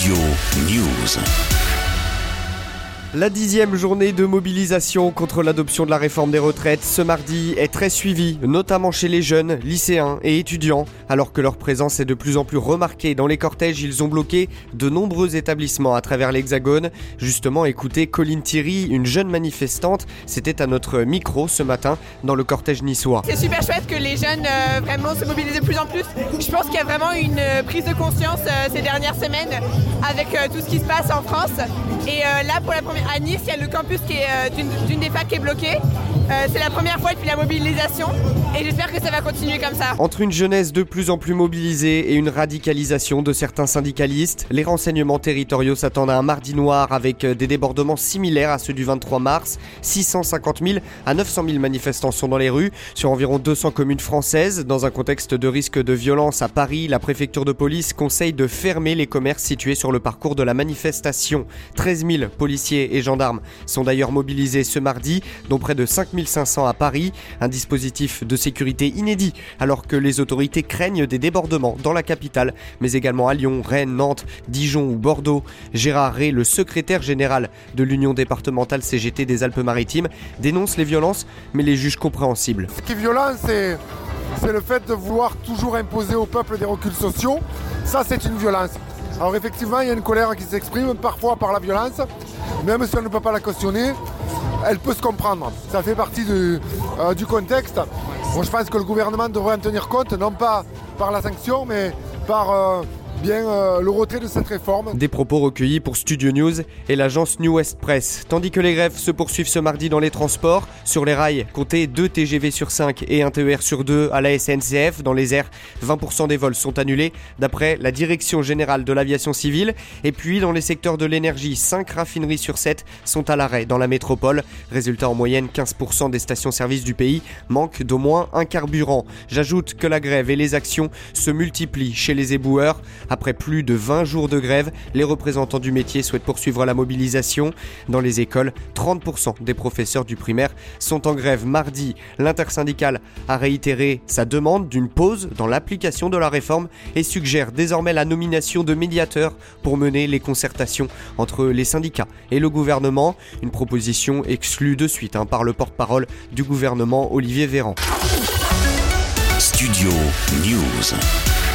Studio News. La dixième journée de mobilisation contre l'adoption de la réforme des retraites ce mardi est très suivie, notamment chez les jeunes, lycéens et étudiants. Alors que leur présence est de plus en plus remarquée dans les cortèges, ils ont bloqué de nombreux établissements à travers l'Hexagone. Justement, écoutez Colline Thierry, une jeune manifestante, c'était à notre micro ce matin dans le cortège niçois. C'est super chouette que les jeunes euh, vraiment se mobilisent de plus en plus. Je pense qu'il y a vraiment une euh, prise de conscience euh, ces dernières semaines avec tout ce qui se passe en France. Et là, pour la première à Nice, il y a le campus euh, d'une des facs qui est bloqué. Euh, c'est la première fois depuis la mobilisation et j'espère que ça va continuer comme ça. Entre une jeunesse de plus en plus mobilisée et une radicalisation de certains syndicalistes, les renseignements territoriaux s'attendent à un mardi noir avec euh, des débordements similaires à ceux du 23 mars. 650 000 à 900 000 manifestants sont dans les rues sur environ 200 communes françaises. Dans un contexte de risque de violence à Paris, la préfecture de police conseille de fermer les commerces situés sur le parcours de la manifestation. 13 000 policiers et gendarmes sont d'ailleurs mobilisés ce mardi, dont près de 5500 à Paris. Un dispositif de sécurité inédit, alors que les autorités craignent des débordements dans la capitale, mais également à Lyon, Rennes, Nantes, Dijon ou Bordeaux. Gérard Rey, le secrétaire général de l'Union départementale CGT des Alpes-Maritimes, dénonce les violences, mais les juge compréhensibles. Ce qui est violent, c'est c'est le fait de vouloir toujours imposer au peuple des reculs sociaux. Ça, c'est une violence. Alors effectivement, il y a une colère qui s'exprime parfois par la violence, même si on ne peut pas la cautionner, elle peut se comprendre. Ça fait partie du, euh, du contexte. Je pense que le gouvernement devrait en tenir compte, non pas par la sanction, mais par euh, bien euh, le retrait de cette réforme. Des propos recueillis pour Studio News et l'agence New West Press. Tandis que les grèves se poursuivent ce mardi dans les transports, sur les rails, comptez 2 TGV sur 5 et 1 TER sur 2 à la SNCF. Dans les airs, 20% des vols sont annulés d'après la Direction générale de l'aviation civile. Et puis dans les secteurs de l'énergie, 5 raffineries sur 7 sont à l'arrêt dans la métropole. Résultat en moyenne, 15% des stations-service du pays manquent d'au moins un carburant. J'ajoute que la grève et les actions se multiplient chez les éboueurs. Après plus de 20 jours de grève, les représentants du métier souhaitent poursuivre la mobilisation. Dans les écoles, 30% des professeurs du primaire sont en grève mardi. L'intersyndicale a réitéré sa demande d'une pause dans l'application de la réforme et suggère désormais la nomination de médiateurs pour mener les concertations entre les syndicats et le gouvernement. Une proposition exclue de suite hein, par le porte-parole du gouvernement Olivier Véran. Studio News.